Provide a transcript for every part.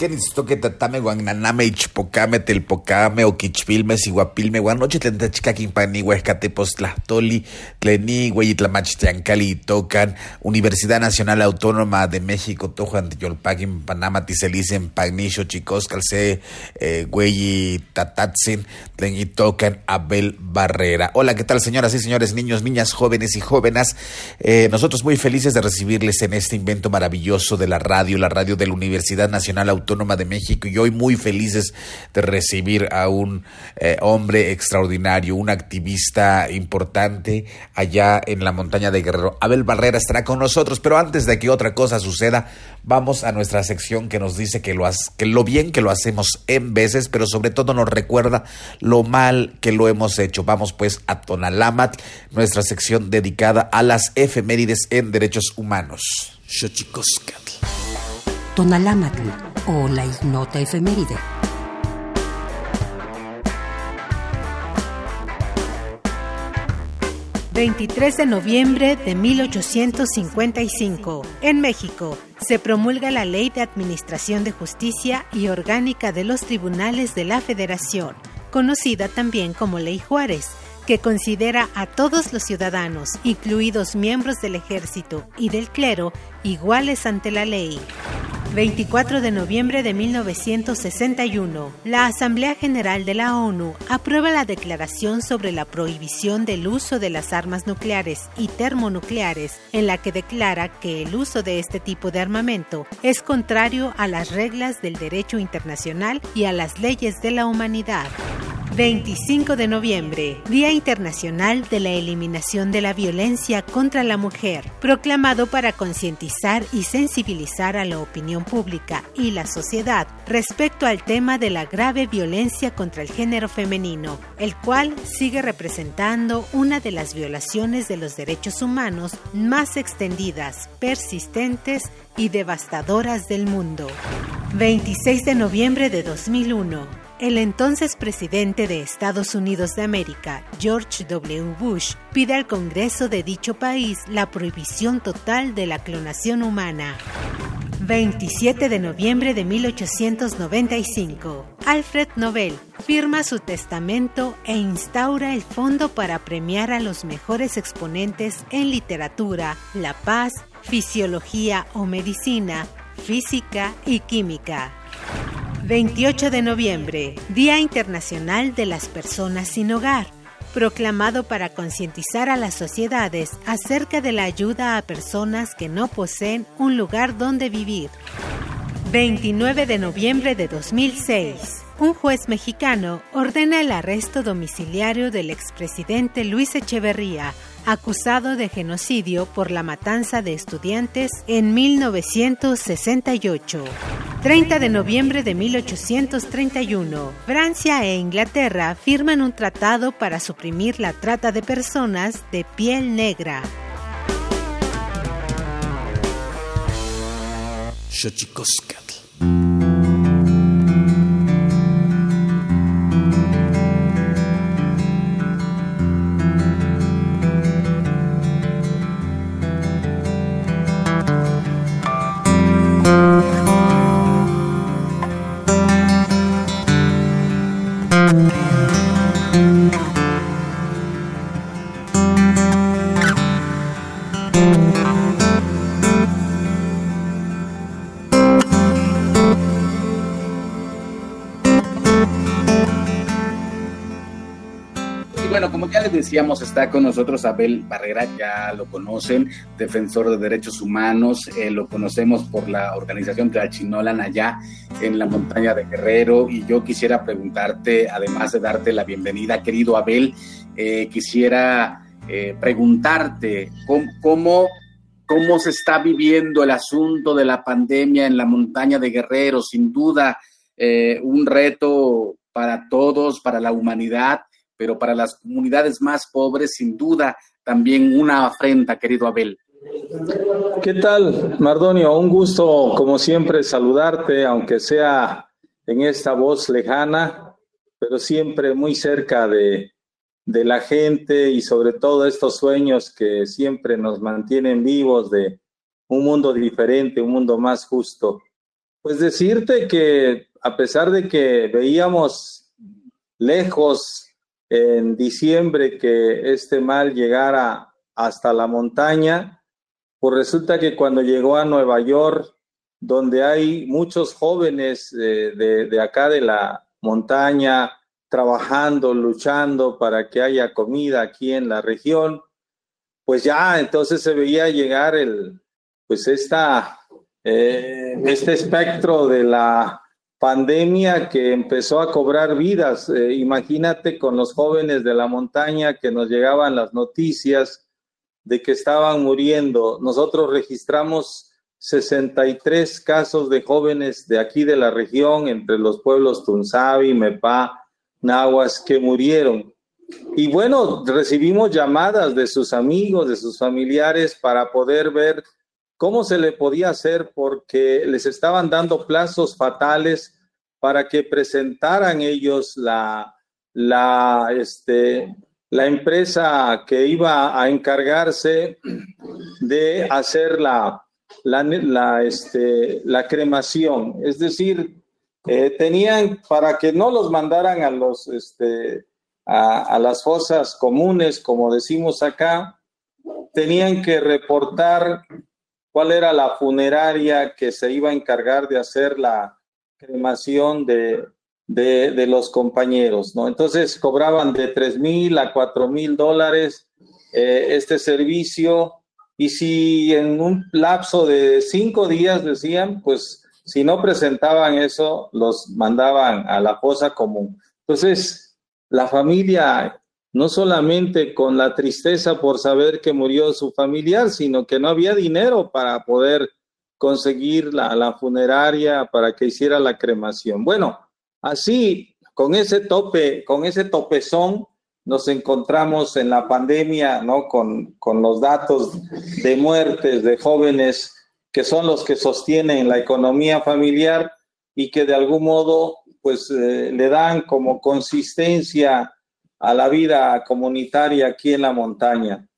Que que tatame guananame ichpocame telpocame oquichpilme siguapilme guanoche tentachcaquinpani huescatepostlahtoli tleni hueyitlamachtiancali tocan Universidad Nacional Autónoma de México tojan tiyolpaquin panama tiselicen pagnisho chicoscal se güey eh, tatatzin tlen tocan Abel Barrera. Hola, ¿qué tal señoras y señores, niños, niñas, jóvenes y jóvenes? Eh, nosotros muy felices de recibirles en este invento maravilloso de la radio, la radio de la Universidad Nacional Autónoma Autónoma de México y hoy muy felices de recibir a un eh, hombre extraordinario, un activista importante allá en la montaña de Guerrero. Abel Barrera estará con nosotros, pero antes de que otra cosa suceda, vamos a nuestra sección que nos dice que lo, que lo bien que lo hacemos en veces, pero sobre todo nos recuerda lo mal que lo hemos hecho. Vamos pues a Tonalamat, nuestra sección dedicada a las efemérides en derechos humanos. Tonalamatl o la ignota efeméride. 23 de noviembre de 1855. En México, se promulga la Ley de Administración de Justicia y Orgánica de los Tribunales de la Federación, conocida también como Ley Juárez, que considera a todos los ciudadanos, incluidos miembros del ejército y del clero, iguales ante la ley. 24 de noviembre de 1961, la Asamblea General de la ONU aprueba la Declaración sobre la prohibición del uso de las armas nucleares y termonucleares, en la que declara que el uso de este tipo de armamento es contrario a las reglas del derecho internacional y a las leyes de la humanidad. 25 de noviembre, Día Internacional de la Eliminación de la Violencia contra la Mujer, proclamado para concientizar y sensibilizar a la opinión pública y la sociedad respecto al tema de la grave violencia contra el género femenino, el cual sigue representando una de las violaciones de los derechos humanos más extendidas, persistentes y devastadoras del mundo. 26 de noviembre de 2001 el entonces presidente de Estados Unidos de América, George W. Bush, pide al Congreso de dicho país la prohibición total de la clonación humana. 27 de noviembre de 1895. Alfred Nobel firma su testamento e instaura el fondo para premiar a los mejores exponentes en literatura, la paz, fisiología o medicina, física y química. 28 de noviembre, Día Internacional de las Personas sin Hogar, proclamado para concientizar a las sociedades acerca de la ayuda a personas que no poseen un lugar donde vivir. 29 de noviembre de 2006. Un juez mexicano ordena el arresto domiciliario del expresidente Luis Echeverría acusado de genocidio por la matanza de estudiantes en 1968. 30 de noviembre de 1831, Francia e Inglaterra firman un tratado para suprimir la trata de personas de piel negra. Decíamos, está con nosotros Abel Barrera, ya lo conocen, defensor de derechos humanos, eh, lo conocemos por la organización Tlachinolan allá en la montaña de Guerrero. Y yo quisiera preguntarte, además de darte la bienvenida, querido Abel, eh, quisiera eh, preguntarte cómo, cómo se está viviendo el asunto de la pandemia en la montaña de Guerrero. Sin duda, un reto para todos, para la humanidad pero para las comunidades más pobres, sin duda, también una afrenta, querido Abel. ¿Qué tal, Mardonio? Un gusto, como siempre, saludarte, aunque sea en esta voz lejana, pero siempre muy cerca de, de la gente y sobre todo estos sueños que siempre nos mantienen vivos de un mundo diferente, un mundo más justo. Pues decirte que a pesar de que veíamos lejos en diciembre que este mal llegara hasta la montaña, pues resulta que cuando llegó a Nueva York, donde hay muchos jóvenes de, de, acá de la montaña trabajando, luchando para que haya comida aquí en la región, pues ya entonces se veía llegar el, pues esta, eh, este espectro de la pandemia que empezó a cobrar vidas. Eh, imagínate con los jóvenes de la montaña que nos llegaban las noticias de que estaban muriendo. Nosotros registramos 63 casos de jóvenes de aquí de la región, entre los pueblos Tunzavi, Mepá, Nahuas, que murieron. Y bueno, recibimos llamadas de sus amigos, de sus familiares para poder ver cómo se le podía hacer porque les estaban dando plazos fatales para que presentaran ellos la, la, este, la empresa que iba a encargarse de hacer la, la, este, la cremación. Es decir, eh, tenían para que no los mandaran a los este, a, las fosas comunes, como decimos acá, tenían que reportar cuál era la funeraria que se iba a encargar de hacer la cremación de, de, los compañeros, ¿no? Entonces cobraban de tres mil a cuatro mil dólares eh, este servicio y si en un lapso de cinco días decían, pues si no presentaban eso, los mandaban a la fosa común. Entonces, la familia, no solamente con la tristeza por saber que murió su familiar, sino que no había dinero para poder conseguir la, la funeraria para que hiciera la cremación. Bueno, así, con ese tope, con ese topezón, nos encontramos en la pandemia, ¿no? Con, con los datos de muertes de jóvenes que son los que sostienen la economía familiar y que de algún modo pues eh, le dan como consistencia a la vida comunitaria aquí en la montaña.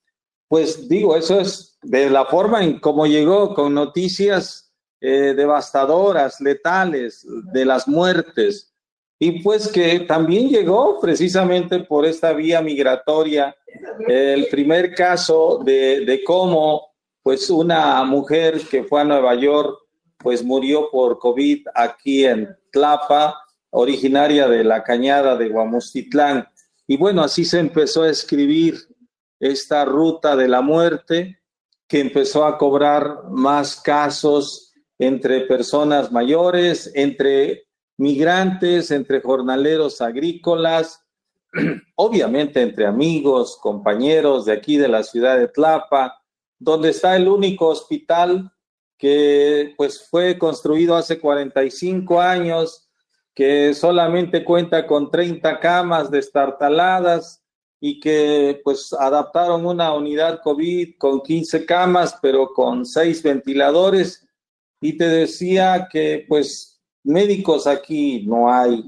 Pues digo, eso es de la forma en cómo llegó con noticias eh, devastadoras, letales, de las muertes, y pues que también llegó precisamente por esta vía migratoria el primer caso de, de cómo pues una mujer que fue a Nueva York pues murió por COVID aquí en Tlapa originaria de la cañada de Guamustitlán. Y bueno, así se empezó a escribir esta ruta de la muerte que empezó a cobrar más casos entre personas mayores, entre migrantes, entre jornaleros agrícolas, obviamente entre amigos, compañeros de aquí de la ciudad de Tlapa, donde está el único hospital que pues fue construido hace 45 años que solamente cuenta con 30 camas destartaladas y que pues adaptaron una unidad COVID con 15 camas, pero con 6 ventiladores. Y te decía que pues médicos aquí no hay.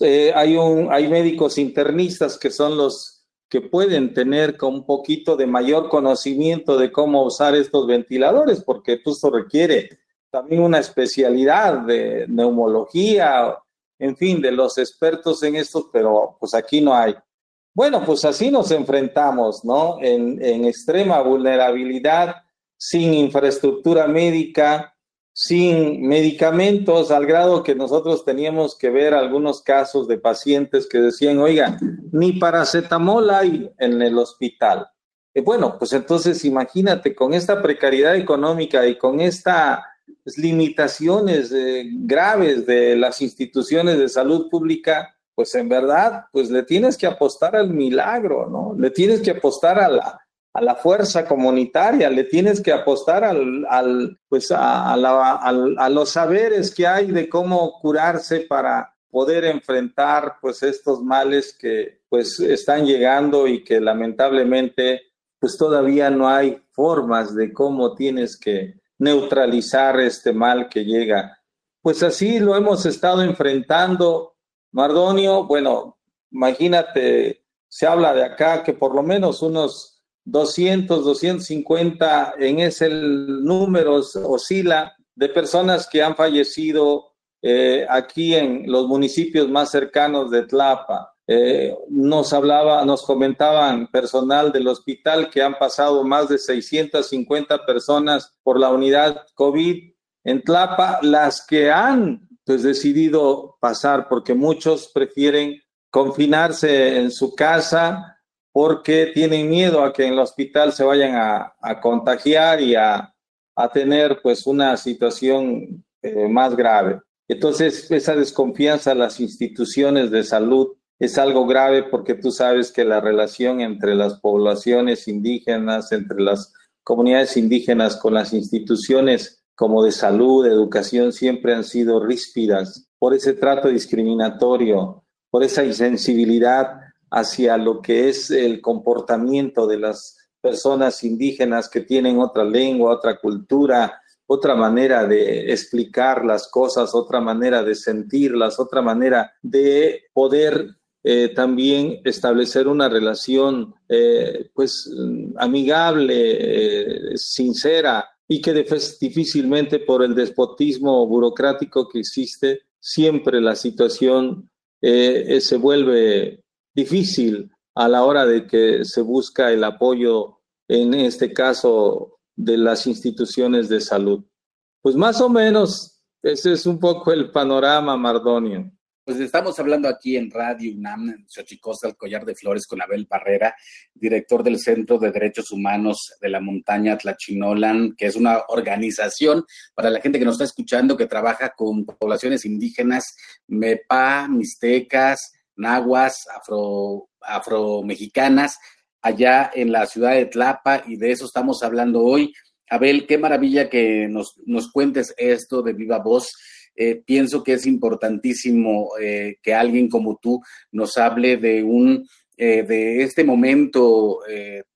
Eh, hay, un, hay médicos internistas que son los que pueden tener con un poquito de mayor conocimiento de cómo usar estos ventiladores, porque pues, esto requiere también una especialidad de neumología en fin, de los expertos en esto, pero pues aquí no hay. Bueno, pues así nos enfrentamos, ¿no? En, en extrema vulnerabilidad, sin infraestructura médica, sin medicamentos, al grado que nosotros teníamos que ver algunos casos de pacientes que decían, oiga, ni paracetamol hay en el hospital. Y bueno, pues entonces imagínate, con esta precariedad económica y con esta limitaciones eh, graves de las instituciones de salud pública, pues en verdad, pues le tienes que apostar al milagro, ¿no? Le tienes que apostar a la, a la fuerza comunitaria, le tienes que apostar al, al pues a, a, los saberes que hay de cómo curarse para poder enfrentar pues estos males que pues están llegando y que lamentablemente pues todavía no hay formas de cómo tienes que neutralizar este mal que llega. Pues así lo hemos estado enfrentando, Mardonio. Bueno, imagínate, se habla de acá que por lo menos unos 200, 250 en ese número oscila de personas que han fallecido eh, aquí en los municipios más cercanos de Tlapa. Eh, nos hablaba, nos comentaban personal del hospital que han pasado más de 650 personas por la unidad COVID en Tlapa, las que han pues decidido pasar porque muchos prefieren confinarse en su casa porque tienen miedo a que en el hospital se vayan a, contagiar y a, tener pues una situación eh, más grave. Entonces, esa desconfianza a las instituciones de salud es algo grave porque tú sabes que la relación entre las poblaciones indígenas, entre las comunidades indígenas con las instituciones como de salud, de educación, siempre han sido ríspidas por ese trato discriminatorio, por esa insensibilidad hacia lo que es el comportamiento de las personas indígenas que tienen otra lengua, otra cultura, otra manera de explicar las cosas, otra manera de sentirlas, otra manera de poder eh, también establecer una relación eh, pues amigable, eh, sincera y que difícilmente por el despotismo burocrático que existe, siempre la situación se vuelve difícil a la hora de que se busca el apoyo, en este caso, de las instituciones de salud. Pues más o menos ese es un poco el panorama, Mardonio. Pues estamos hablando aquí en Radio UNAM, en Xochicosta, el Collar de Flores, con Abel Barrera, director del Centro de Derechos Humanos de la Montaña Tlachinolan, que es una organización para la gente que nos está escuchando que trabaja con poblaciones indígenas, MEPA, Mixtecas, Nahuas, afro, afromexicanas, allá en la ciudad de Tlapa, y de eso estamos hablando hoy. Abel, qué maravilla que nos, nos cuentes esto de viva voz. Eh, pienso que es importantísimo eh, que alguien como tú nos hable de un eh, de este momento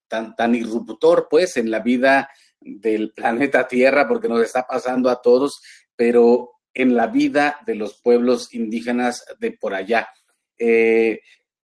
tan, tan irruptor, pues, en la vida del planeta Tierra, porque nos está pasando a todos, pero en la vida de los pueblos indígenas de por allá.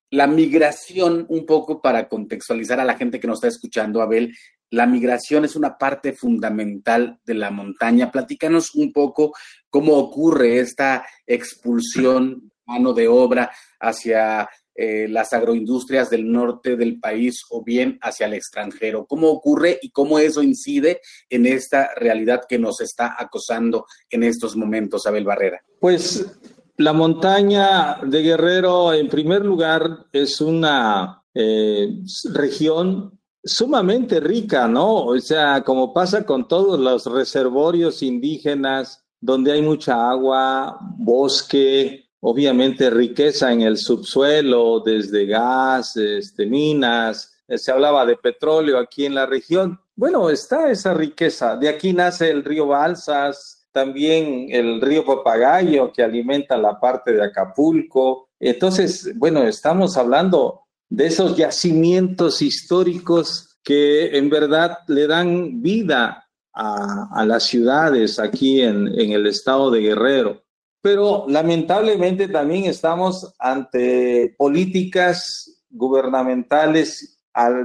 la migración, un poco para contextualizar a la gente que nos está escuchando, Abel, la migración es una parte fundamental de la montaña. Platícanos un poco cómo ocurre esta expulsión mano de obra hacia eh, las agroindustrias del norte del país o bien hacia el extranjero. ¿Cómo ocurre y cómo eso incide en esta realidad que nos está acosando en estos momentos, Abel Barrera? Pues la montaña de Guerrero, en primer lugar, es una eh, región sumamente rica, ¿no? O sea, como pasa con todos los reservorios indígenas, donde hay mucha agua, bosque, obviamente riqueza en el subsuelo, desde gas, este, minas, eh, se hablaba de petróleo aquí en la región. Bueno, está esa riqueza. De aquí nace el río Balsas, también el río Papagayo que alimenta la parte de Acapulco. Entonces, bueno, estamos hablando de esos yacimientos históricos que en verdad le dan vida a, las ciudades aquí en, en el estado de Guerrero. Pero lamentablemente también estamos ante políticas gubernamentales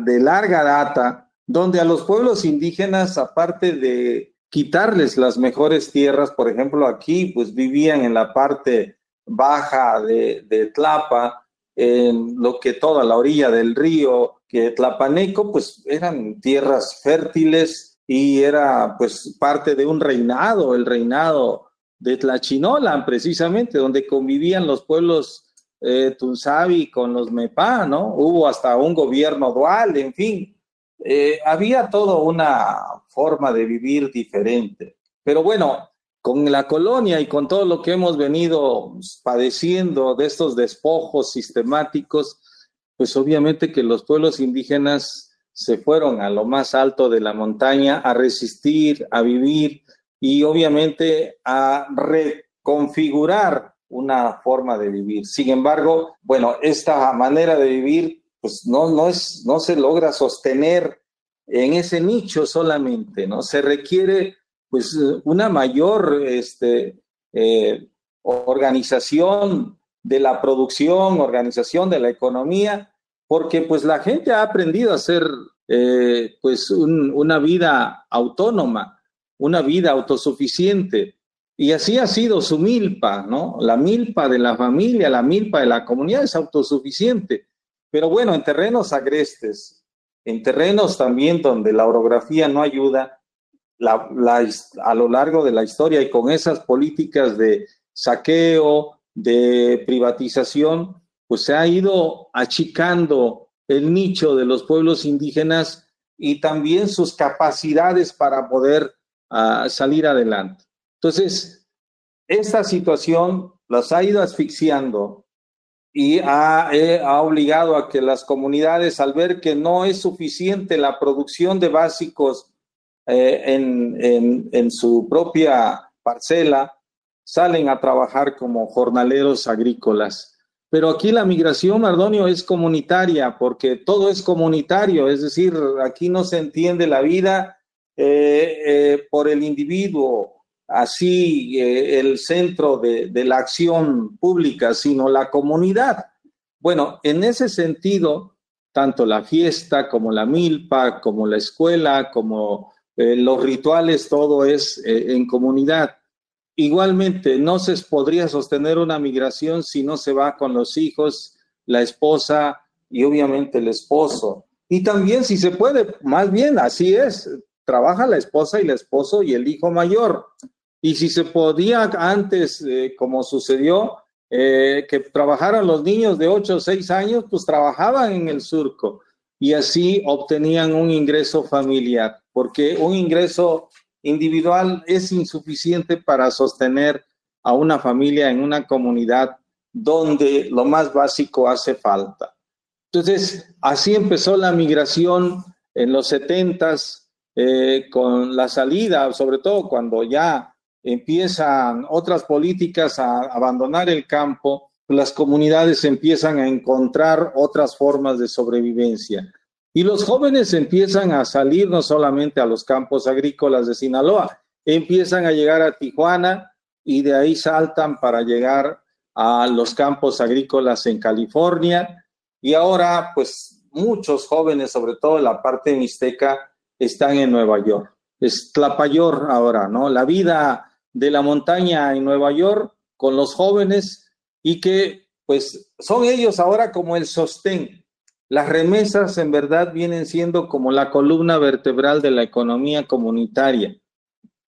de larga data, donde a los pueblos indígenas, aparte de quitarles las mejores tierras, por ejemplo, aquí, pues vivían en la parte baja de, de Tlapa, en lo que toda la orilla del río, que Tlapaneco, pues eran tierras fértiles y era pues parte de un reinado, el reinado de Tlachinolan, precisamente, donde convivían los pueblos eh, Tunzavi con los Mepá, ¿no? Hubo hasta un gobierno dual, en fin, eh, había toda una forma de vivir diferente. Pero bueno, con la colonia y con todo lo que hemos venido padeciendo de estos despojos sistemáticos, pues obviamente que los pueblos indígenas se fueron a lo más alto de la montaña a resistir, a vivir y obviamente a reconfigurar una forma de vivir. Sin embargo, bueno, esta manera de vivir pues no, no, es, no se logra sostener en ese nicho solamente, ¿no? Se requiere pues una mayor este, eh, organización de la producción, organización de la economía, porque pues la gente ha aprendido a hacer eh, pues una vida autónoma, una vida autosuficiente. Y así ha sido su milpa, ¿no? La milpa de la familia, la milpa de la comunidad es autosuficiente. Pero bueno, en terrenos agrestes, en terrenos también donde la orografía no ayuda, a lo largo de la historia y con esas políticas de saqueo, de privatización, pues se ha ido achicando el nicho de los pueblos indígenas y también sus capacidades para poder ah, salir adelante. Entonces, esta situación las ha ido asfixiando y eh, ha, obligado a que las comunidades, al ver que no es suficiente la producción de básicos eh, en, en, su propia parcela, salen a trabajar como jornaleros agrícolas. Pero aquí la migración, Mardonio, es comunitaria, porque todo es comunitario, es decir, aquí no se entiende la vida eh, eh, por el individuo, así eh, el centro de, de, la acción pública, sino la comunidad. Bueno, en ese sentido, tanto la fiesta como la milpa, como la escuela, como los rituales, todo es en comunidad. Igualmente, no se podría sostener una migración si no se va con los hijos, la esposa y obviamente el esposo. Y también si se puede, más bien así es, trabaja la esposa y el esposo y el hijo mayor. Y si se podía antes, eh, como sucedió, eh, que trabajaran los niños de 8 o 6 años, pues trabajaban en el surco y así obtenían un ingreso familiar, porque un ingreso individual es insuficiente para sostener a una familia en una comunidad donde lo más básico hace falta. Entonces, así empezó la migración en los setentas, eh, con la salida, sobre todo cuando ya empiezan otras políticas a abandonar el campo, las comunidades empiezan a encontrar otras formas de sobrevivencia. Y los jóvenes empiezan a salir no solamente a los campos agrícolas de Sinaloa, empiezan a llegar a Tijuana y de ahí saltan para llegar a los campos agrícolas en California. Y ahora, pues muchos jóvenes, sobre todo en la parte mixteca, están en Nueva York. Es Tlapayor ahora, ¿no? La vida de la montaña en Nueva York con los jóvenes y que, pues, son ellos ahora como el sostén las remesas en verdad vienen siendo como la columna vertebral de la economía comunitaria.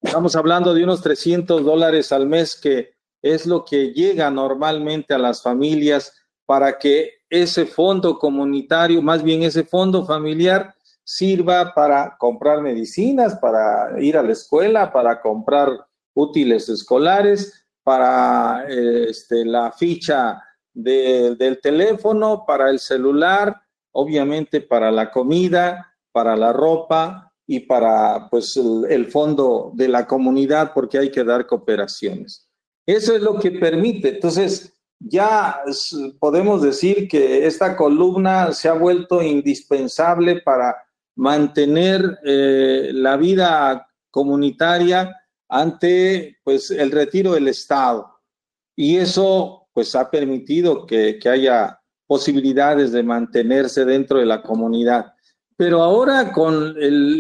Estamos hablando de unos 300 dólares al mes que es lo que llega normalmente a las familias para que ese fondo comunitario, más bien ese fondo familiar, sirva para comprar medicinas, para ir a la escuela, para comprar útiles escolares, para este, la ficha de, del teléfono, para el celular, obviamente para la comida, para la ropa y para pues el, fondo de la comunidad porque hay que dar cooperaciones. Eso es lo que permite. Entonces, ya podemos decir que esta columna se ha vuelto indispensable para mantener eh, la vida comunitaria ante pues el retiro del Estado. Y eso pues ha permitido que, que haya posibilidades de mantenerse dentro de la comunidad. Pero ahora con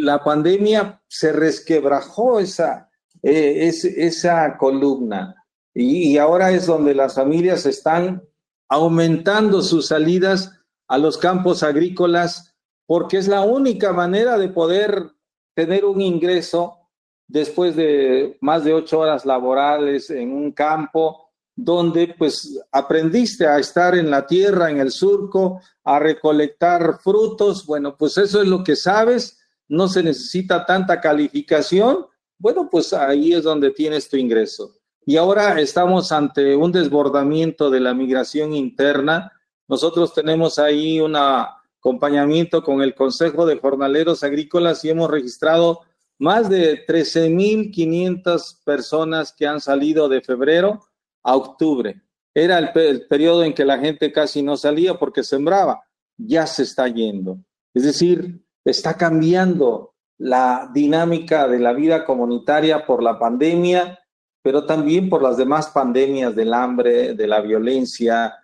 la pandemia se resquebrajó esa, eh, es, esa columna y, y ahora es donde las familias están aumentando sus salidas a los campos agrícolas porque es la única manera de poder tener un ingreso después de más de ocho horas laborales en un campo donde pues aprendiste a estar en la tierra, en el surco, a recolectar frutos, bueno, pues eso es lo que sabes, no se necesita tanta calificación, bueno, pues ahí es donde tienes tu ingreso. Y ahora estamos ante un desbordamiento de la migración interna. Nosotros tenemos ahí un acompañamiento con el Consejo de Jornaleros Agrícolas y hemos registrado más de 13.500 personas que han salido de febrero a octubre. Era el, el, periodo en que la gente casi no salía porque sembraba. Ya se está yendo. Es decir, está cambiando la dinámica de la vida comunitaria por la pandemia, pero también por las demás pandemias del hambre, de la violencia,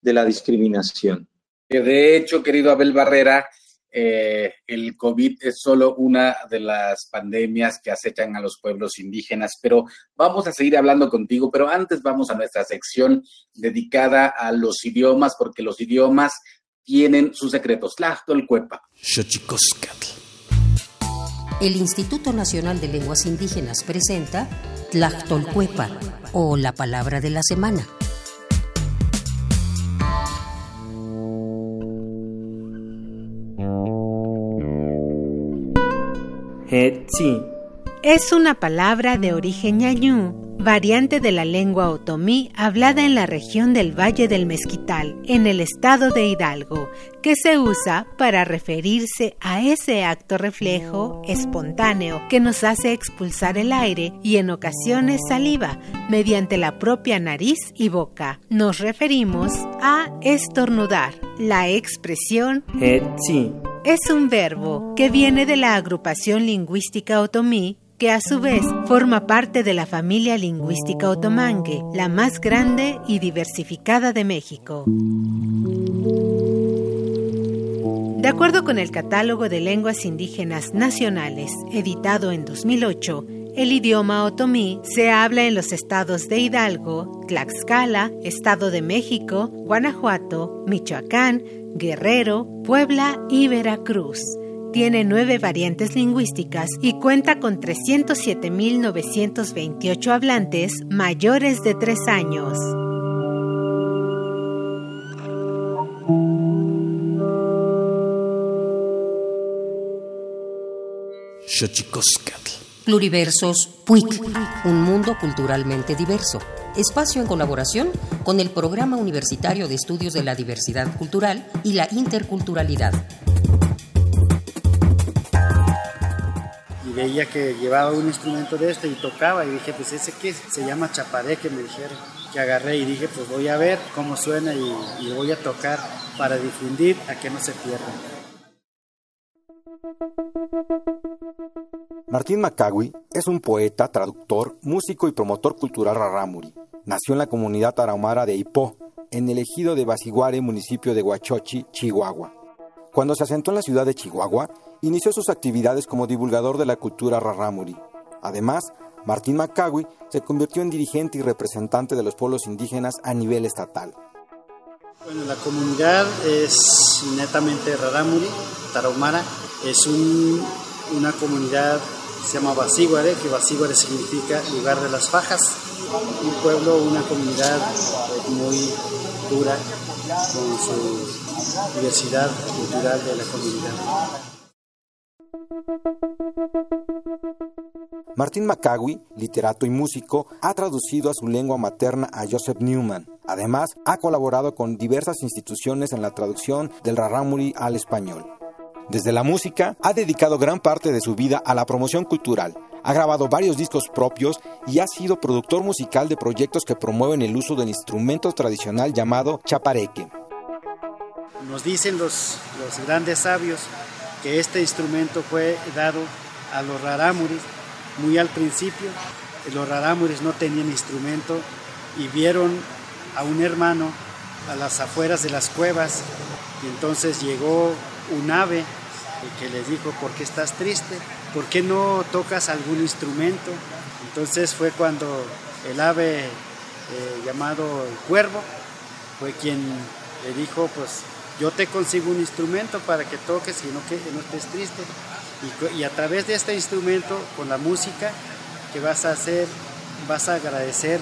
de la discriminación. De hecho, querido Abel Barrera, eh, el COVID es solo una de las pandemias que acechan a los pueblos indígenas, pero vamos a seguir hablando contigo, pero antes vamos a nuestra sección dedicada a los idiomas, porque los idiomas tienen sus secretos. Tlachtolcuepa. El Instituto Nacional de Lenguas Indígenas presenta Tlachtolcuepa, o la palabra de la semana. Hetzi. es una palabra de origen ñañú variante de la lengua otomí hablada en la región del Valle del Mezquital, en el estado de Hidalgo, que se usa para referirse a ese acto reflejo espontáneo que nos hace expulsar el aire y en ocasiones saliva mediante la propia nariz y boca. Nos referimos a estornudar. La expresión es un verbo que viene de la agrupación lingüística otomí que a su vez forma parte de la familia lingüística otomangue, la más grande y diversificada de México. De acuerdo con el Catálogo de Lenguas Indígenas Nacionales, editado en 2008, el idioma otomí se habla en los estados de Hidalgo, Tlaxcala, Estado de México, Guanajuato, Michoacán, Guerrero, Puebla y Veracruz tiene nueve variantes lingüísticas y cuenta con 307.928 hablantes mayores de tres años. Pluriversos PUIC, un mundo culturalmente diverso. Espacio en colaboración con el Programa Universitario de Estudios de la Diversidad Cultural y la Interculturalidad. veía que llevaba un instrumento de este y tocaba y dije, pues ese que se llama chapareque, me dijeron. Que agarré y dije, pues voy a ver cómo suena y, y voy a tocar para difundir a que no se pierda. Martín Macagui es un poeta, traductor, músico y promotor cultural rarámuri. Nació en la comunidad tarahumara de Ipó, en el ejido de Basiguare, municipio de Huachochi, Chihuahua. Cuando se asentó en la ciudad de Chihuahua, inició sus actividades como divulgador de la cultura rarámuri. Además, Martín Macagui se convirtió en dirigente y representante de los pueblos indígenas a nivel estatal. Bueno, la comunidad es netamente rarámuri, tarahumara. Es una comunidad se llama Basíguare, que Basíguare significa lugar de las fajas. Un pueblo, una comunidad muy dura con su diversidad cultural de la comunidad. Martín Macagui, literato y músico, ha traducido a su lengua materna a Joseph Newman. Además, ha colaborado con diversas instituciones en la traducción del rarámuri al español. Desde la música, ha dedicado gran parte de su vida a la promoción cultural. Ha grabado varios discos propios y ha sido productor musical de proyectos que promueven el uso del instrumento tradicional llamado chapareque. Nos dicen los, los grandes sabios que este instrumento fue dado a los rarámuris muy al principio. Los rarámuris no tenían instrumento y vieron a un hermano a las afueras de las cuevas y entonces llegó un ave que les dijo, ¿por qué estás triste? ¿Por qué no tocas algún instrumento? Entonces fue cuando el ave eh, llamado el cuervo fue quien le dijo, pues yo te consigo un instrumento para que toques y no, que, no estés triste. Y, a través de este instrumento, con la música que vas a hacer, vas a agradecer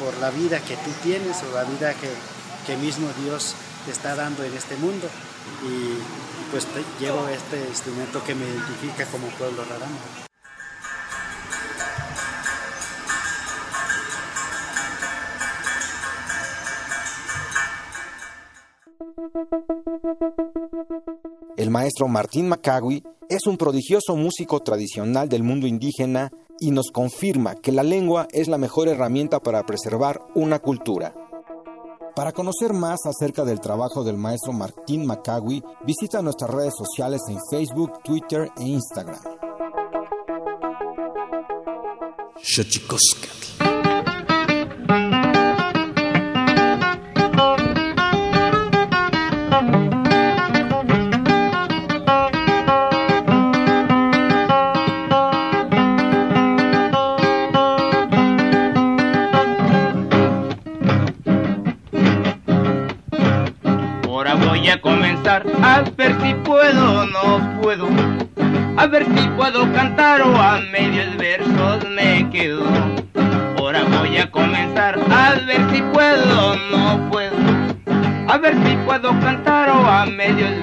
por la vida que tú tienes o la vida que, que mismo Dios te está dando en este mundo. Y, pues llevo este instrumento que me identifica como pueblo raramo. El maestro Martín Macagui es un prodigioso músico tradicional del mundo indígena y nos confirma que la lengua es la mejor herramienta para preservar una cultura. Para conocer más acerca del trabajo del maestro Martín Macagui, visita nuestras redes sociales en Facebook, Twitter e Instagram. A ver si puedo o no puedo, a ver si puedo cantar o a medios versos me quedo. Ahora voy a comenzar a ver si puedo o no puedo, a ver si puedo cantar o a medios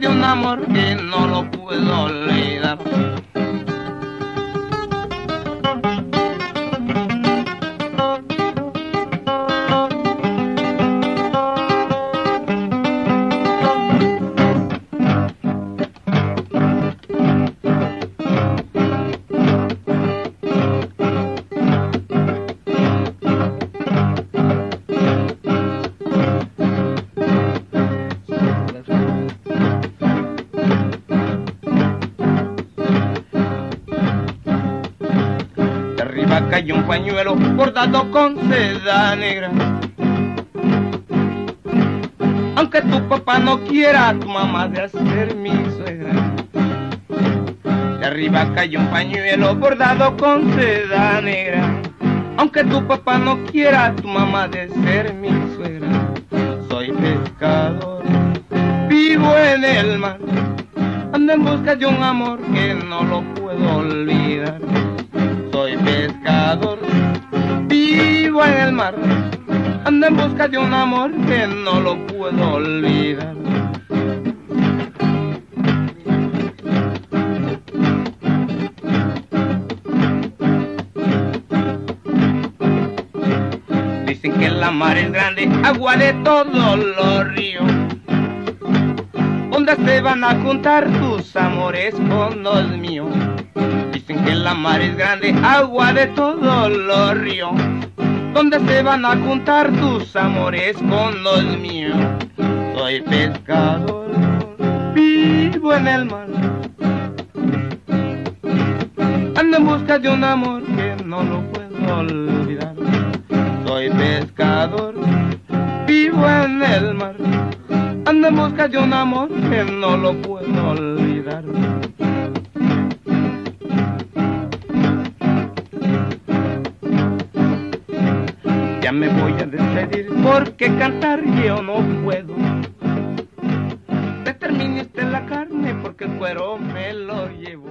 de un amor que con seda negra. Aunque tu papá no quiera, tu mamá de ser mi suegra. De arriba cayó un pañuelo bordado con seda negra. Aunque tu papá no quiera, tu mamá de ser mi suegra. Soy pescador, vivo en el mar. Ando en busca de un amor que no lo puedo olvidar mar, ando en busca de un amor que no lo puedo olvidar. Dicen que la mar es grande, agua de todos los ríos. Donde se van a juntar tus amores con los míos que la mar es grande, agua de todos los ríos, donde se van a juntar tus amores con los míos. Soy pescador, vivo en el mar, ando en busca de un amor que no lo puedo olvidar. Soy pescador, vivo en el mar, ando en busca de un amor que no lo puedo olvidar. Me voy a despedir porque cantar yo no puedo. Determine usted la carne porque el cuero me lo llevo.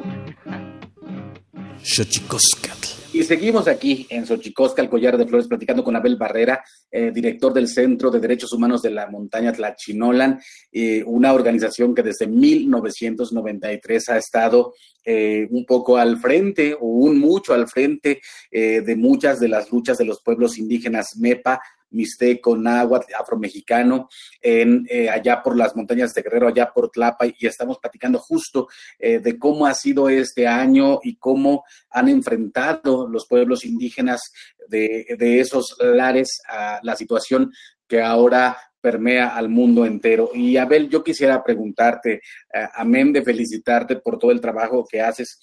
Y seguimos aquí en Xochicosca, el collar de flores, platicando con Abel Barrera, eh, director del Centro de Derechos Humanos de la Montaña Tlachinolan, eh, una organización que desde 1993 ha estado eh, un poco al frente o un mucho al frente de muchas de las luchas de los pueblos indígenas MEPA, mixteco, náhuatl, afromexicano, eh, allá por las montañas de Guerrero, allá por Tlapa, y estamos platicando justo eh, de cómo ha sido este año y cómo han enfrentado los pueblos indígenas de, esos lares a la situación que ahora permea al mundo entero. Y Abel, yo quisiera preguntarte, eh, amén de felicitarte por todo el trabajo que haces,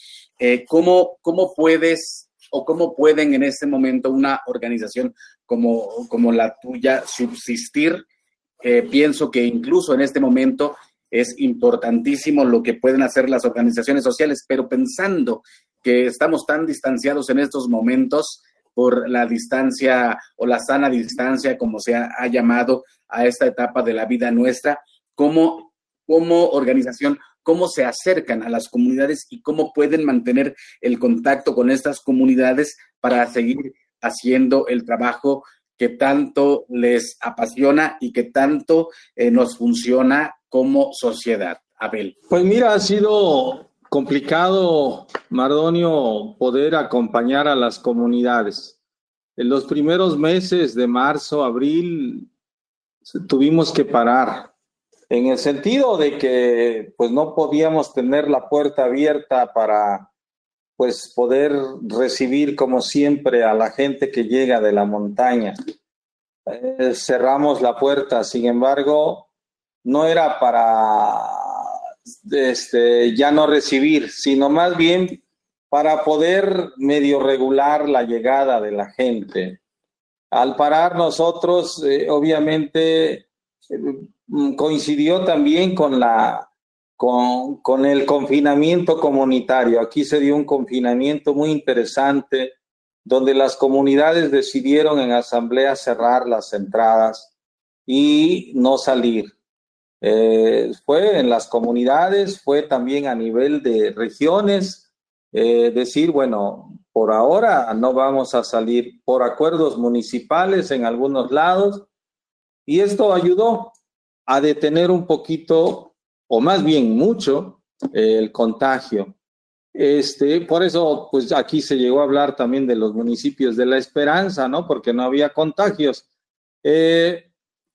¿cómo, ¿cómo puedes o cómo pueden en este momento una organización como, como la tuya subsistir. Eh, pienso que incluso en este momento es importantísimo lo que pueden hacer las organizaciones sociales, pero pensando que estamos tan distanciados en estos momentos por la distancia o la sana distancia, como se ha, llamado a esta etapa de la vida nuestra, ¿cómo, como organización cómo se acercan a las comunidades y cómo pueden mantener el contacto con estas comunidades para seguir haciendo el trabajo que tanto les apasiona y que tanto eh, nos funciona como sociedad. Abel. Pues mira, ha sido complicado, Mardonio, poder acompañar a las comunidades. En los primeros meses de marzo, abril, tuvimos que parar, en el sentido de que pues no podíamos tener la puerta abierta para pues poder recibir como siempre a la gente que llega de la montaña. Eh, cerramos la puerta, sin embargo, no era para este, ya no recibir, sino más bien para poder medio regular la llegada de la gente. Al parar nosotros, eh, obviamente, eh, coincidió también con la con, con, el confinamiento comunitario. Aquí se dio un confinamiento muy interesante donde las comunidades decidieron en asamblea cerrar las entradas y no salir. Eh, fue en las comunidades, fue también a nivel de regiones, eh, decir, bueno, por ahora no vamos a salir por acuerdos municipales en algunos lados, y esto ayudó a detener un poquito, o más bien mucho, el contagio. Este, por eso, pues aquí se llegó a hablar también de los municipios de la esperanza, ¿no? Porque no había contagios. Eh,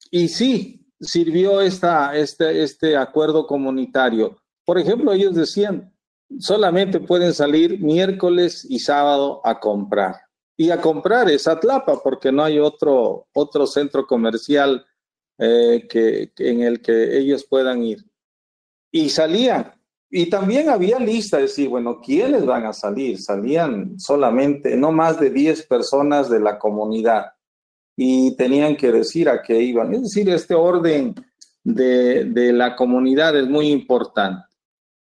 y sí, sirvió esta, este, este acuerdo comunitario? Por ejemplo, ellos decían, solamente pueden salir miércoles y sábado a comprar. Y a comprar es Atlapa, porque no hay otro, otro centro comercial eh, que, en el que ellos puedan ir. Y salían. Y también había lista, de decir, bueno, ¿quiénes van a salir? Salían solamente, no más de 10 personas de la comunidad y tenían que decir a qué iban. Es decir, este orden de, de la comunidad es muy importante.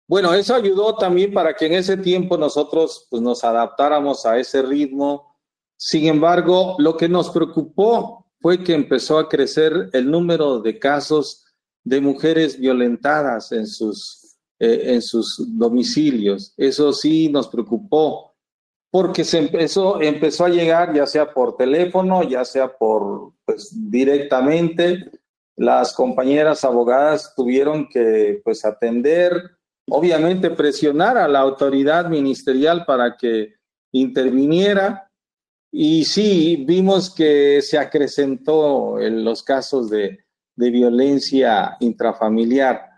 Bueno, eso ayudó también para que en ese tiempo nosotros pues, nos adaptáramos a ese ritmo. Sin embargo, lo que nos preocupó fue que empezó a crecer el número de casos de mujeres violentadas en sus, eh, en sus domicilios. Eso sí nos preocupó porque se empezó, empezó a llegar ya sea por teléfono, ya sea por pues, directamente. Las compañeras abogadas tuvieron que pues atender, obviamente presionar a la autoridad ministerial para que interviniera. Y sí, vimos que se acrecentó en los casos de, de violencia intrafamiliar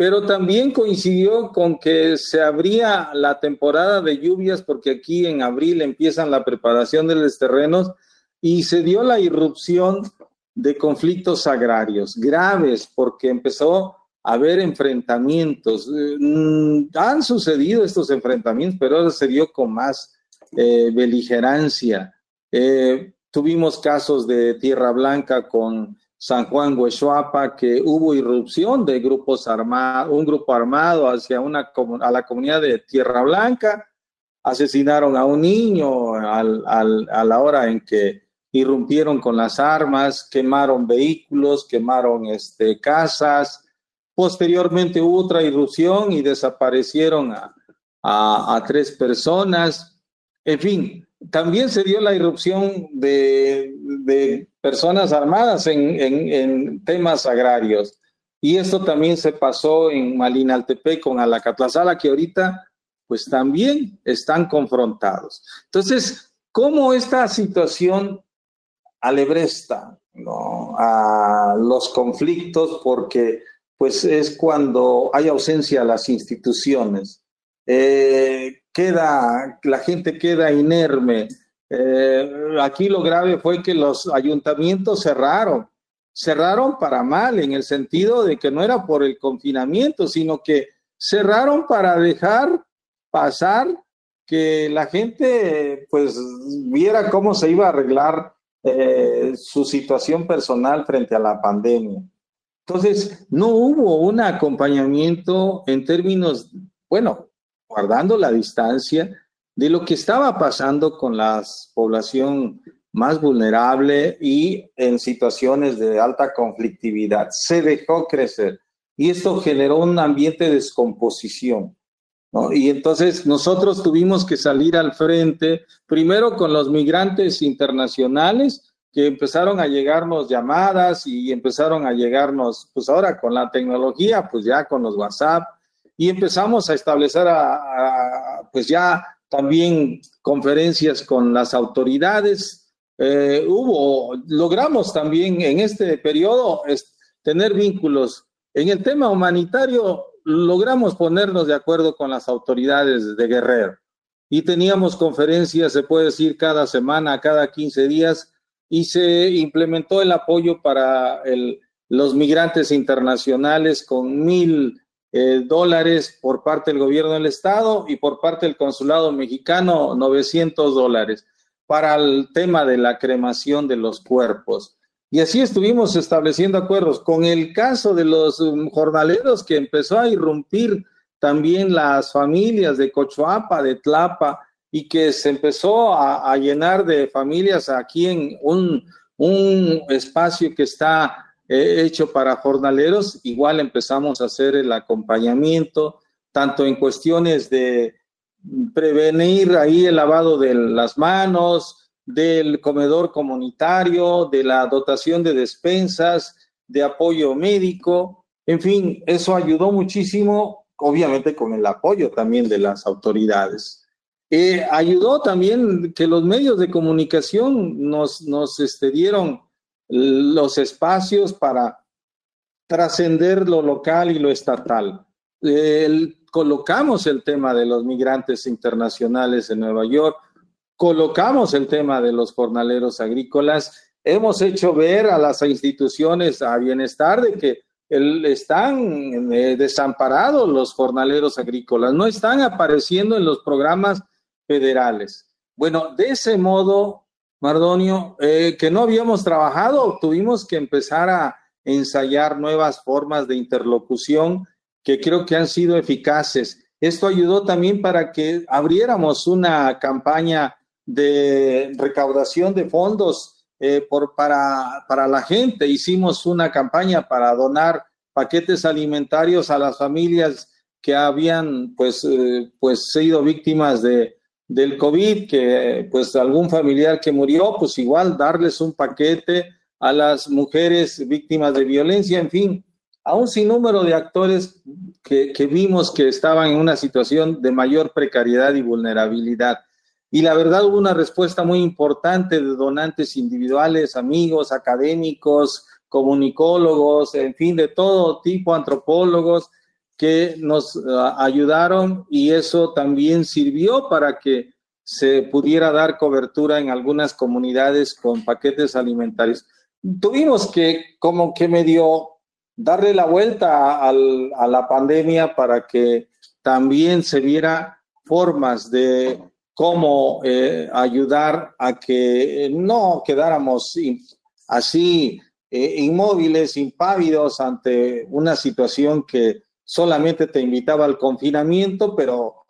pero también coincidió con que se abría la temporada de lluvias porque aquí en abril empiezan la preparación de los terrenos y se dio la irrupción de conflictos agrarios graves porque empezó a haber enfrentamientos. Mm, han sucedido estos enfrentamientos, pero ahora se dio con más eh, beligerancia. Eh, tuvimos casos de Tierra Blanca con San Juan Huechuapa, que hubo irrupción de grupos armados, un grupo armado hacia una, a la comunidad de Tierra Blanca, asesinaron a un niño al, al, a la hora en que irrumpieron con las armas, quemaron vehículos, quemaron este, casas. Posteriormente hubo otra irrupción y desaparecieron a, a, a tres personas. En fin, también se dio la irrupción de, de personas armadas en, temas agrarios. Y esto también se pasó en Malinaltepec con Alacatlazala, que ahorita pues también están confrontados. Entonces, ¿cómo esta situación alebresta ¿no? a los conflictos? Porque pues es cuando hay ausencia de las instituciones. Eh, queda, la gente queda inerme. Eh, aquí lo grave fue que los ayuntamientos cerraron, cerraron para mal, en el sentido de que no era por el confinamiento, sino que cerraron para dejar pasar que la gente pues viera cómo se iba a arreglar eh, su situación personal frente a la pandemia. Entonces, no hubo un acompañamiento en términos, bueno, guardando la distancia de lo que estaba pasando con la población más vulnerable y en situaciones de alta conflictividad. Se dejó crecer y esto generó un ambiente de descomposición. Y entonces nosotros tuvimos que salir al frente, primero con los migrantes internacionales, que empezaron a llegarnos llamadas y empezaron a llegarnos, pues ahora con la tecnología, pues ya con los WhatsApp, y empezamos a establecer pues ya también conferencias con las autoridades. Eh, hubo, logramos también en este periodo tener vínculos. En el tema humanitario logramos ponernos de acuerdo con las autoridades de Guerrero y teníamos conferencias, se puede decir, cada semana, cada 15 días, y se implementó el apoyo para los migrantes internacionales con mil eh, dólares por parte del gobierno del estado y por parte del consulado mexicano 900 dólares para el tema de la cremación de los cuerpos. Y así estuvimos estableciendo acuerdos. Con el caso de los um, jornaleros que empezó a irrumpir también las familias de Cochoapa, de Tlapa, y que se empezó a, llenar de familias aquí en un, un espacio que está hecho para jornaleros, igual empezamos a hacer el acompañamiento, tanto en cuestiones de prevenir ahí el lavado de las manos, del comedor comunitario, de la dotación de despensas, de apoyo médico, en fin, eso ayudó muchísimo, obviamente con el apoyo también de las autoridades. Eh, ayudó también que los medios de comunicación nos, nos este, dieron los espacios para trascender lo local y lo estatal. colocamos el tema de los migrantes internacionales en Nueva York, colocamos el tema de los jornaleros agrícolas, hemos hecho ver a las instituciones a bienestar de que están eh, desamparados los jornaleros agrícolas, no están apareciendo en los programas federales. Bueno, de ese modo Mardonio, eh, que no habíamos trabajado, tuvimos que empezar a ensayar nuevas formas de interlocución que creo que han sido eficaces. Esto ayudó también para que abriéramos una campaña de recaudación de fondos eh, por, para, para la gente. Hicimos una campaña para donar paquetes alimentarios a las familias que habían pues, eh, pues sido víctimas de, del COVID, que pues algún familiar que murió, pues igual darles un paquete a las mujeres víctimas de violencia, en fin, a un sinnúmero de actores que, que vimos que estaban en una situación de mayor precariedad y vulnerabilidad. Y la verdad hubo una respuesta muy importante de donantes individuales, amigos, académicos, comunicólogos, en fin, de todo tipo, antropólogos, que nos eh, ayudaron y eso también sirvió para que se pudiera dar cobertura en algunas comunidades con paquetes alimentarios. Tuvimos que como que medio darle la vuelta a la pandemia para que también se viera formas de cómo eh, ayudar a que no quedáramos así eh, inmóviles, impávidos ante una situación que solamente te invitaba al confinamiento, pero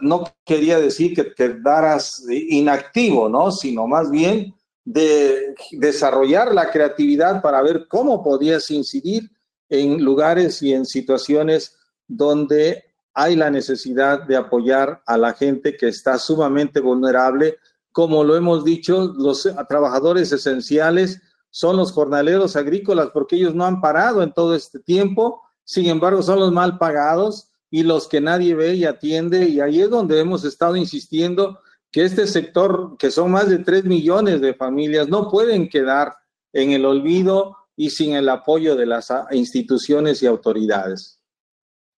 no quería decir que quedaras inactivo, ¿no? Sino más bien de desarrollar la creatividad para ver cómo podías incidir en lugares y en situaciones donde hay la necesidad de apoyar a la gente que está sumamente vulnerable. Como lo hemos dicho, los trabajadores esenciales son los jornaleros agrícolas porque ellos no han parado en todo este tiempo sin embargo son los mal pagados y los que nadie ve y atiende, y ahí es donde hemos estado insistiendo que este sector, que son más de 3 millones de familias, no pueden quedar en el olvido y sin el apoyo de las instituciones y autoridades.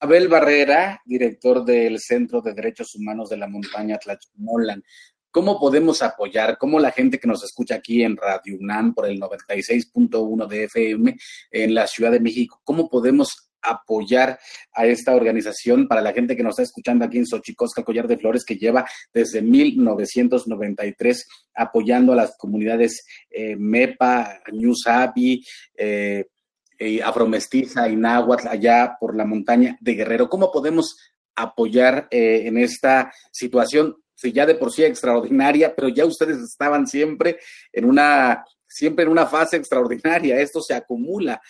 Abel Barrera, director del Centro de Derechos Humanos de la Montaña Tlachimolan. ¿Cómo podemos apoyar? ¿Cómo la gente que nos escucha aquí en Radio UNAM por el 96.1 de FM en la Ciudad de México, cómo podemos apoyar a esta organización para la gente que nos está escuchando aquí en Xochicosca, Collar de Flores, que lleva desde 1993 apoyando a las comunidades eh, MEPA, Ñusabi, eh, eh, Afromestiza y allá por la montaña de Guerrero. ¿Cómo podemos apoyar eh, en esta situación? Si ya de por sí extraordinaria, pero ya ustedes estaban siempre en una siempre en una fase extraordinaria. Esto se acumula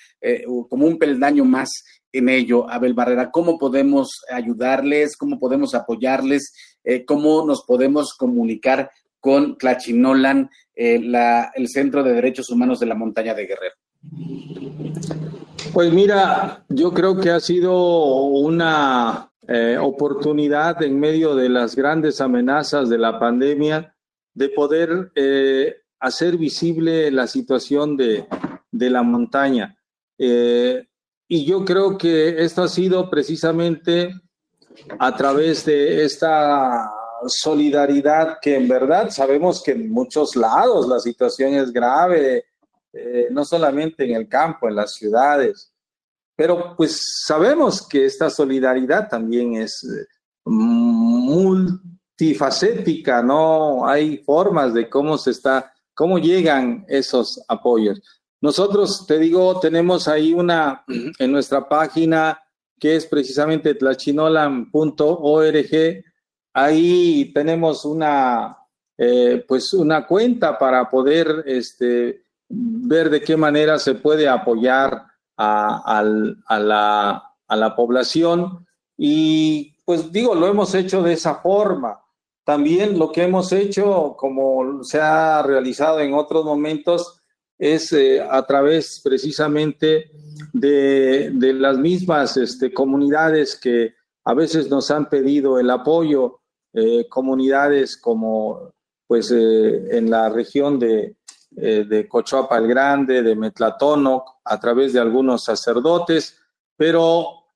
como un peldaño más en ello, Abel Barrera? ¿Cómo podemos ayudarles? ¿Cómo podemos apoyarles? Eh, ¿Cómo nos podemos comunicar con Clachinolan, eh, el Centro de Derechos Humanos de la Montaña de Guerrero? Pues mira, yo creo que ha sido una eh, oportunidad en medio de las grandes amenazas de la pandemia de poder eh, hacer visible la situación de, la montaña. Y yo creo que esto ha sido precisamente a través de esta solidaridad que en verdad sabemos que en muchos lados la situación es grave, no solamente en el campo, en las ciudades. Pero pues sabemos que esta solidaridad también es eh, multifacética, ¿no? Hay formas de cómo se está, cómo llegan esos apoyos. Nosotros, te digo, tenemos ahí una en nuestra página que es precisamente tlachinolan.org. Ahí tenemos una, eh, pues una cuenta para poder este, ver de qué manera se puede apoyar a, la, a la población y pues digo, lo hemos hecho de esa forma. También lo que hemos hecho, como se ha realizado en otros momentos, es eh, a través precisamente de, de las mismas este, comunidades que a veces nos han pedido el apoyo, eh, comunidades como pues eh, en la región de, de el Grande, de Metlatónoc, a través de algunos sacerdotes, pero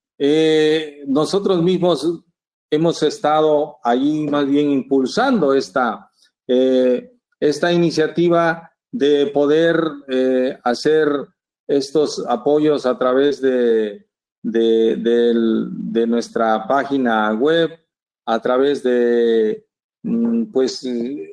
nosotros mismos hemos estado ahí más bien impulsando esta, esta iniciativa de poder hacer estos apoyos a través de, de nuestra página web, a través de Mm, pues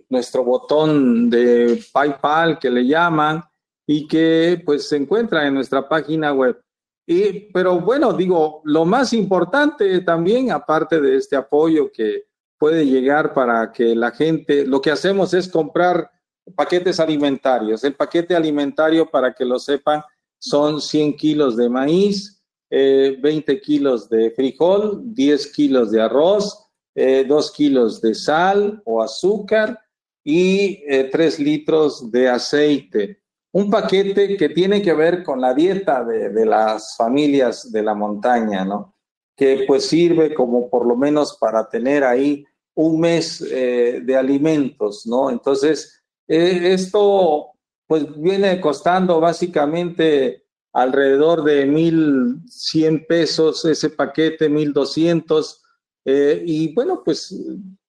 nuestro botón de PayPal que le llaman y que pues se encuentra en nuestra página web. Y, pero bueno, digo, lo más importante también, aparte de este apoyo que puede llegar para que la gente, lo que hacemos es comprar paquetes alimentarios. El paquete alimentario, para que lo sepan, son 100 kilos de maíz, 20 eh, kilos de frijol, 10 kilos de arroz, eh, dos kilos de sal o azúcar y eh, tres litros de aceite. Un paquete que tiene que ver con la dieta de, las familias de la montaña, ¿no? Que pues sirve como por lo menos para tener ahí un mes eh, de alimentos, ¿no? Entonces, esto pues viene costando básicamente alrededor de 1.100 pesos ese paquete, 1.200 eh, y bueno, pues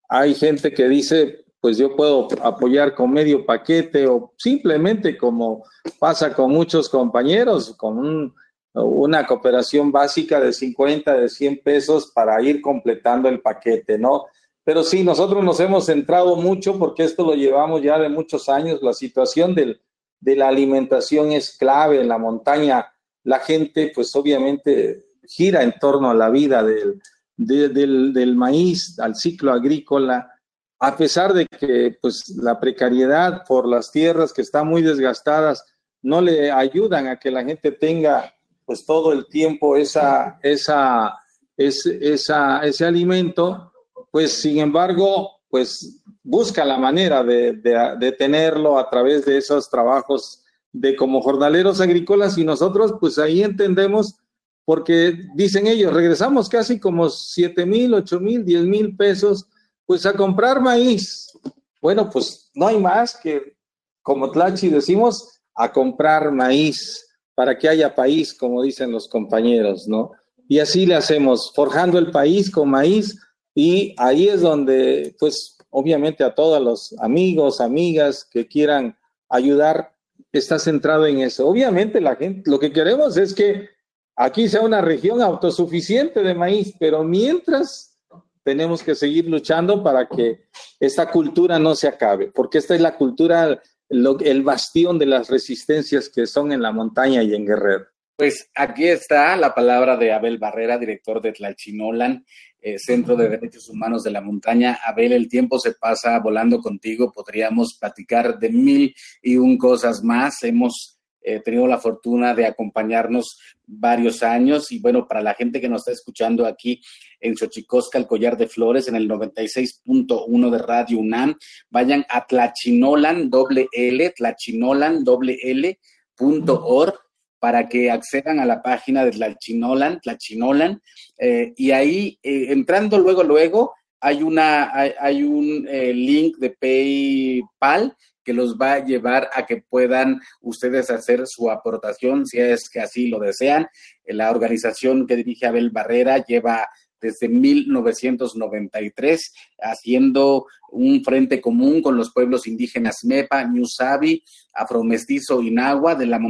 hay gente que dice, pues yo puedo apoyar con medio paquete o simplemente como pasa con muchos compañeros, con una cooperación básica de 50, de 100 pesos para ir completando el paquete, ¿no? Pero sí, nosotros nos hemos centrado mucho porque esto lo llevamos ya de muchos años, la situación del, de la alimentación es clave en la montaña, la gente pues obviamente gira en torno a la vida del, del, maíz al ciclo agrícola, a pesar de que pues, la precariedad por las tierras que están muy desgastadas no le ayudan a que la gente tenga pues todo el tiempo esa, esa, esa, ese alimento, pues sin embargo, pues busca la manera de, de, tenerlo a través de esos trabajos de como jornaleros agrícolas y nosotros pues ahí entendemos porque dicen ellos, regresamos casi como 7 mil, 8 mil, 10 mil pesos, pues a comprar maíz. Bueno, pues no hay más que, como Tlachi decimos, a comprar maíz para que haya país, como dicen los compañeros, ¿no? Y así le hacemos, forjando el país con maíz y ahí es donde, pues, obviamente a todos los amigos, amigas que quieran ayudar, está centrado en eso. Obviamente la gente, lo que queremos es que aquí sea una región autosuficiente de maíz, pero mientras tenemos que seguir luchando para que esta cultura no se acabe, porque esta es la cultura, el bastión de las resistencias que son en la montaña y en Guerrero. Pues aquí está la palabra de Abel Barrera, director de Tlalchinolan, eh, Centro de Derechos Humanos de la Montaña. Abel, el tiempo se pasa volando contigo, podríamos platicar de mil y un cosas más. Hemos He tenido la fortuna de acompañarnos varios años y bueno, para la gente que nos está escuchando aquí en Xochicosca, el Collar de Flores, en el 96.1 de Radio UNAM, vayan a tlachinolan, doble L, tlachinolan, doble L, punto org para que accedan a la página de Tlachinolan, Tlachinolan, eh, y ahí, eh, entrando luego, luego, hay, una, hay, un eh, link de PayPal que los va a llevar a que puedan ustedes hacer su aportación si es que así lo desean. La organización que dirige Abel Barrera lleva desde 1993 haciendo un frente común con los pueblos indígenas Mepa, Ñusabi, Afromestizo y Nahua de la,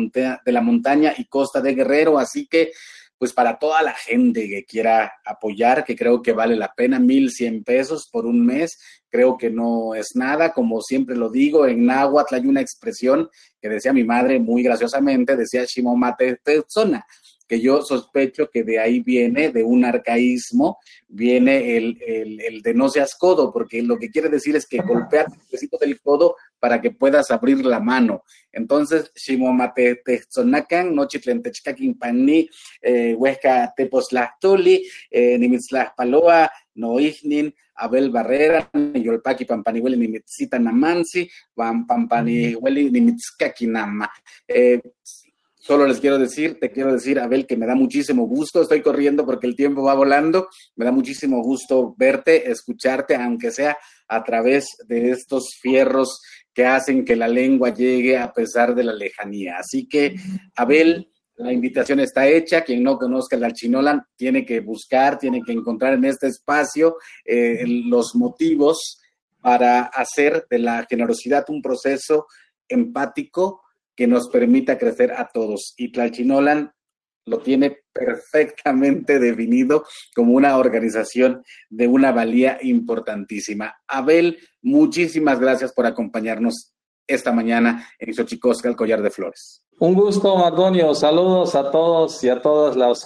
de la montaña y costa de Guerrero. Así que pues para toda la gente que quiera apoyar, que creo que vale la pena, mil cien pesos por un mes, creo que no es nada, como siempre lo digo, en náhuatl hay una expresión que decía mi madre muy graciosamente, decía Shimomate persona, que yo sospecho que de ahí viene, de un arcaísmo, viene el, el, de no seas codo, porque lo que quiere decir es que golpea el del codo para que puedas abrir la mano. Entonces, Shimomate Tezonacan, Nochitlentechkakin Pani, eh, Huesca Teposlachtoli, eh, Nimitzlas Paloa, Noignin, Abel Barrera, Yolpaki Pampanihueli Nimitzita Namansi, Pampanihueli Nimitzkakinama. Solo les quiero decir, te quiero decir, Abel, que me da muchísimo gusto. Estoy corriendo porque el tiempo va volando. Me da muchísimo gusto verte, escucharte, aunque sea a través de estos fierros que hacen que la lengua llegue a pesar de la lejanía. Así que, Abel, la invitación está hecha. Quien no conozca el Archinolan tiene que buscar, tiene que encontrar en este espacio eh, los motivos para hacer de la generosidad un proceso empático que nos permita crecer a todos. Y Tlalchinolan lo tiene perfectamente definido como una organización de una valía importantísima. Abel, muchísimas gracias por acompañarnos esta mañana en Xochicosca, el Collar de Flores. Un gusto, Mardonio. Saludos a todos y a todas las,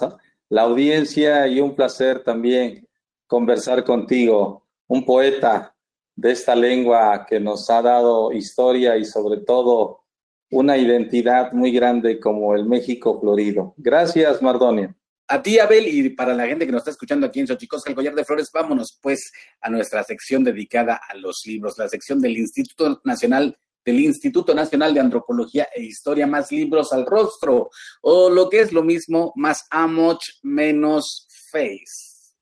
la audiencia y un placer también conversar contigo, un poeta de esta lengua que nos ha dado historia y sobre todo una identidad muy grande como el México florido. Gracias, Mardonio. A ti, Abel, y para la gente que nos está escuchando aquí en Xochicosca, el Collar de Flores, vámonos pues a nuestra sección dedicada a los libros, la sección del Instituto Nacional del Instituto Nacional de Antropología e Historia, más libros al rostro, o lo que es lo mismo, más amoch, menos face.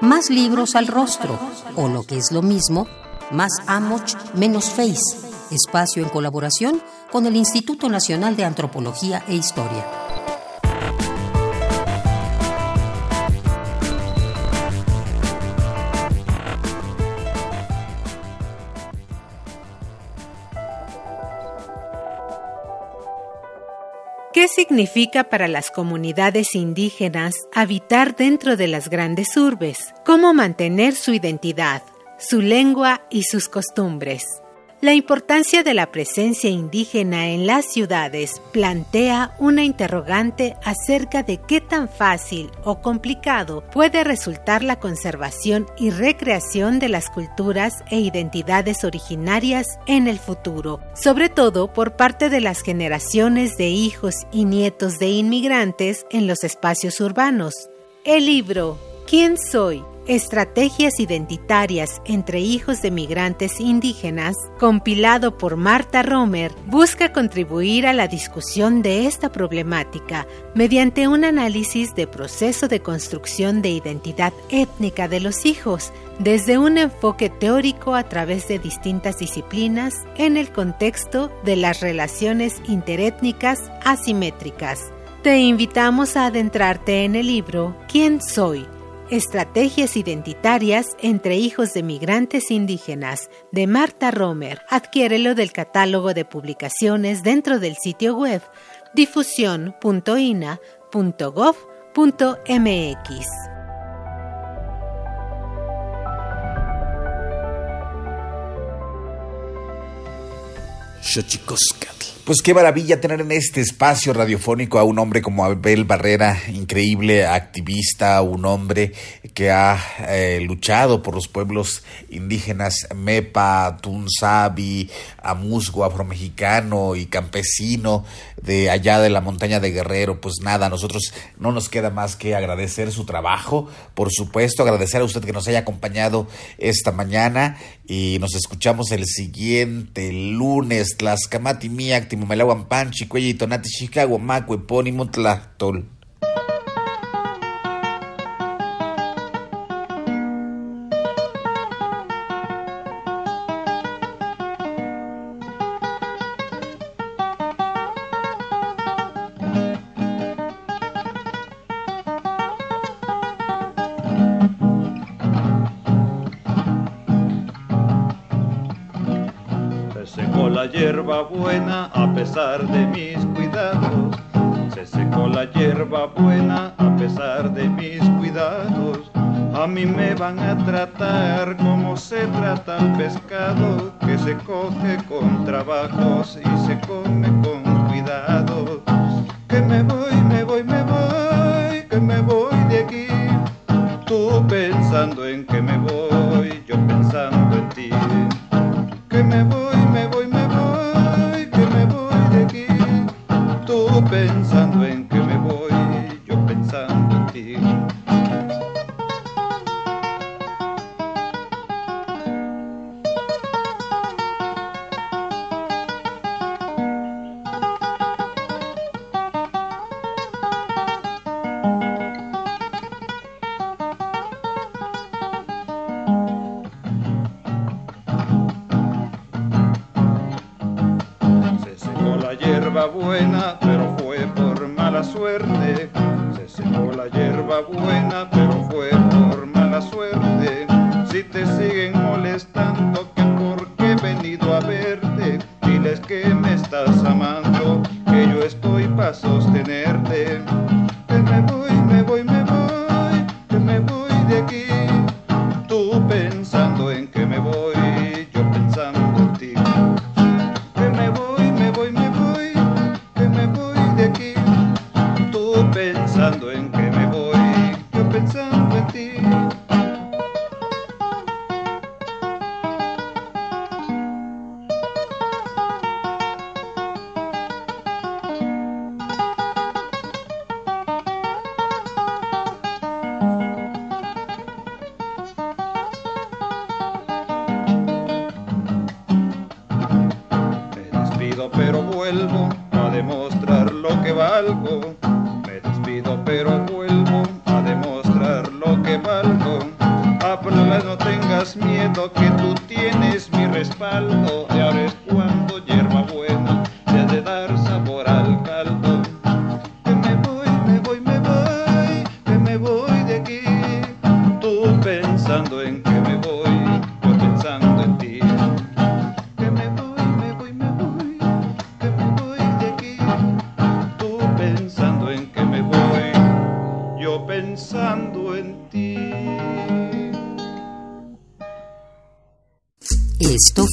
Más libros al rostro, o lo que es lo mismo, más Amoch, menos Face, espacio en colaboración con el Instituto Nacional de Antropología e Historia. ¿Qué significa para las comunidades indígenas habitar dentro de las grandes urbes? ¿Cómo mantener su identidad? Su lengua y sus costumbres. La importancia de la presencia indígena en las ciudades plantea una interrogante acerca de qué tan fácil o complicado puede resultar la conservación y recreación de las culturas e identidades originarias en el futuro, sobre todo por parte de las generaciones de hijos y nietos de inmigrantes en los espacios urbanos. El libro ¿Quién soy? Estrategias Identitarias entre Hijos de Migrantes Indígenas, compilado por Marta Romer, busca contribuir a la discusión de esta problemática mediante un análisis de proceso de construcción de identidad étnica de los hijos, desde un enfoque teórico a través de distintas disciplinas en el contexto de las relaciones interétnicas asimétricas. Te invitamos a adentrarte en el libro ¿Quién soy? Estrategias identitarias entre hijos de migrantes indígenas de Marta Romer. Adquiérelo del catálogo de publicaciones dentro del sitio web difusión.ina.gov.mx. Pues qué maravilla tener en este espacio radiofónico a un hombre como Abel Barrera, increíble activista, un hombre que ha eh, luchado por los pueblos indígenas Mepa, Tunzabi, Amusgo, afromexicano y campesino de allá de la montaña de Guerrero, pues nada, nosotros no nos queda más que agradecer su trabajo, por supuesto, agradecer a usted que nos haya acompañado esta mañana y nos escuchamos el siguiente lunes, Tlascamati Miak, Timomelauan Panchi, Cuelli, Chicago, Maco, Epónimo, sostener.